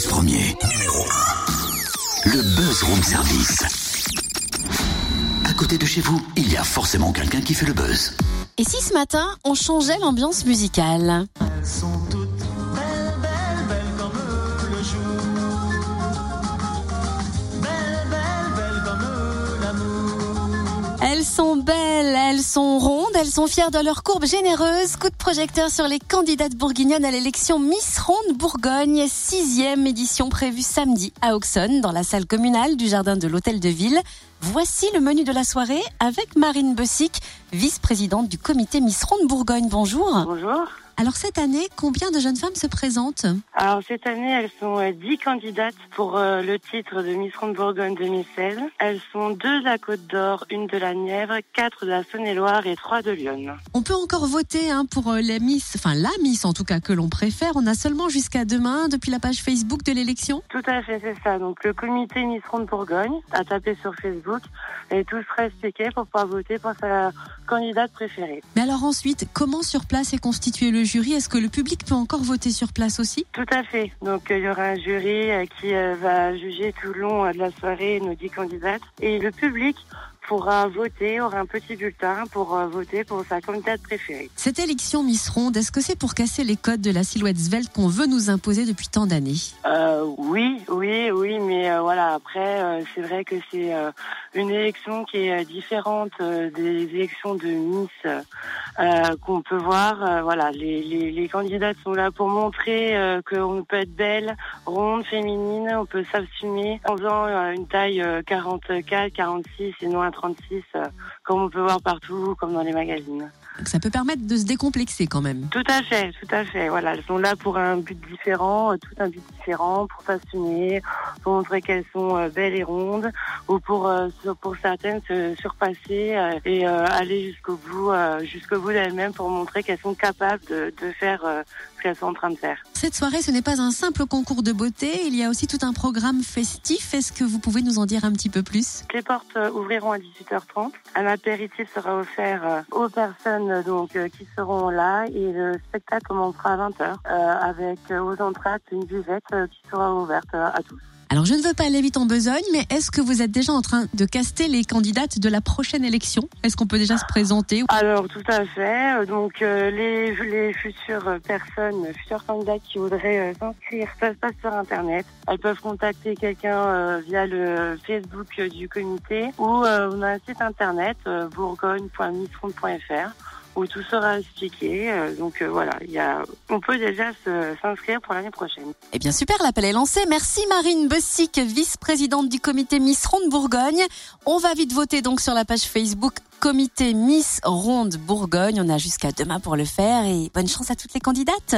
premier. Numéro 1. Le Buzz Room Service. À côté de chez vous, il y a forcément quelqu'un qui fait le buzz. Et si ce matin, on changeait l'ambiance musicale Elles sont toutes belles, belles, belles comme le jour. Belles, belles, belles comme l'amour. Elles sont belles, elles sont rondes, elles sont fières de leur courbe généreuse. Coup de projecteur sur les candidates bourguignonnes à l'élection Miss Ronde Bourgogne, sixième édition prévue samedi à Auxonne, dans la salle communale du jardin de l'Hôtel de Ville. Voici le menu de la soirée avec Marine Bessic, vice-présidente du comité Miss Ronde Bourgogne. Bonjour. Bonjour. Alors cette année, combien de jeunes femmes se présentent Alors cette année, elles sont euh, 10 candidates pour euh, le titre de Miss Ronde Bourgogne 2016. Elles sont deux de la Côte d'Or, une de la Nièvre, quatre de la Saône-et-Loire et trois de Lyon. On peut encore voter hein, pour euh, les Miss, enfin la Miss en tout cas que l'on préfère. On a seulement jusqu'à demain depuis la page Facebook de l'élection. Tout à fait, c'est ça. Donc le comité Miss Ronde Bourgogne a tapé sur Facebook et tout sera expliqué pour pouvoir voter pour sa candidate préférée. Mais alors ensuite, comment sur place est constitué le jury Est-ce que le public peut encore voter sur place aussi Tout à fait. Donc euh, il y aura un jury euh, qui euh, va juger tout le long de la soirée nos 10 candidates et le public pourra voter, aura un petit bulletin pour euh, voter pour sa candidate préférée. Cette élection Miss Ronde, est-ce que c'est pour casser les codes de la silhouette svelte qu'on veut nous imposer depuis tant d'années? Euh, oui, oui, oui, mais euh, voilà. Après, euh, c'est vrai que c'est euh, une élection qui est euh, différente euh, des élections de Miss euh, qu'on peut voir. Euh, voilà, les, les, les candidates sont là pour montrer euh, qu'on peut être belle, ronde, féminine. On peut s'assumer en faisant euh, une taille euh, 44, 46 et non un 36, euh, comme on peut voir partout, comme dans les magazines. Donc Ça peut permettre de se décomplexer quand même. Tout à fait, tout à fait. Voilà, elles sont là pour un but différent, euh, tout un but différent, pour s'assumer, pour montrer qu'elles sont euh, belles et rondes, ou pour pour certaines se surpasser et aller jusqu'au bout, jusqu'au bout d'elles-mêmes pour montrer qu'elles sont capables de, de faire ce qu'elles sont en train de faire. Cette soirée, ce n'est pas un simple concours de beauté, il y a aussi tout un programme festif. Est-ce que vous pouvez nous en dire un petit peu plus? Les portes ouvriront à 18h30. Un apéritif sera offert euh, aux personnes euh, donc euh, qui seront là et le spectacle commencera à 20h euh, avec aux entractes une buvette qui sera ouverte à tous. Alors je ne veux pas aller vite en besogne, mais est-ce que vous êtes déjà en train de caster les candidates de la prochaine élection? Est-ce qu'on peut déjà se présenter Alors tout à fait. Euh, Donc euh, les, les futures personnes, futures candidates qui voudraient euh, s'inscrire, ça se passe sur Internet. Elles peuvent contacter quelqu'un euh, via le Facebook du comité ou on a un site internet bourgogne.missfront.fr où tout sera expliqué. Euh, donc euh, voilà, il y a, on peut déjà s'inscrire pour l'année prochaine. Eh bien super, l'appel est lancé. Merci Marine Bessic, vice-présidente du comité Miss Ronde Bourgogne. On va vite voter donc sur la page Facebook Comité Miss Ronde Bourgogne. On a jusqu'à demain pour le faire et bonne chance à toutes les candidates.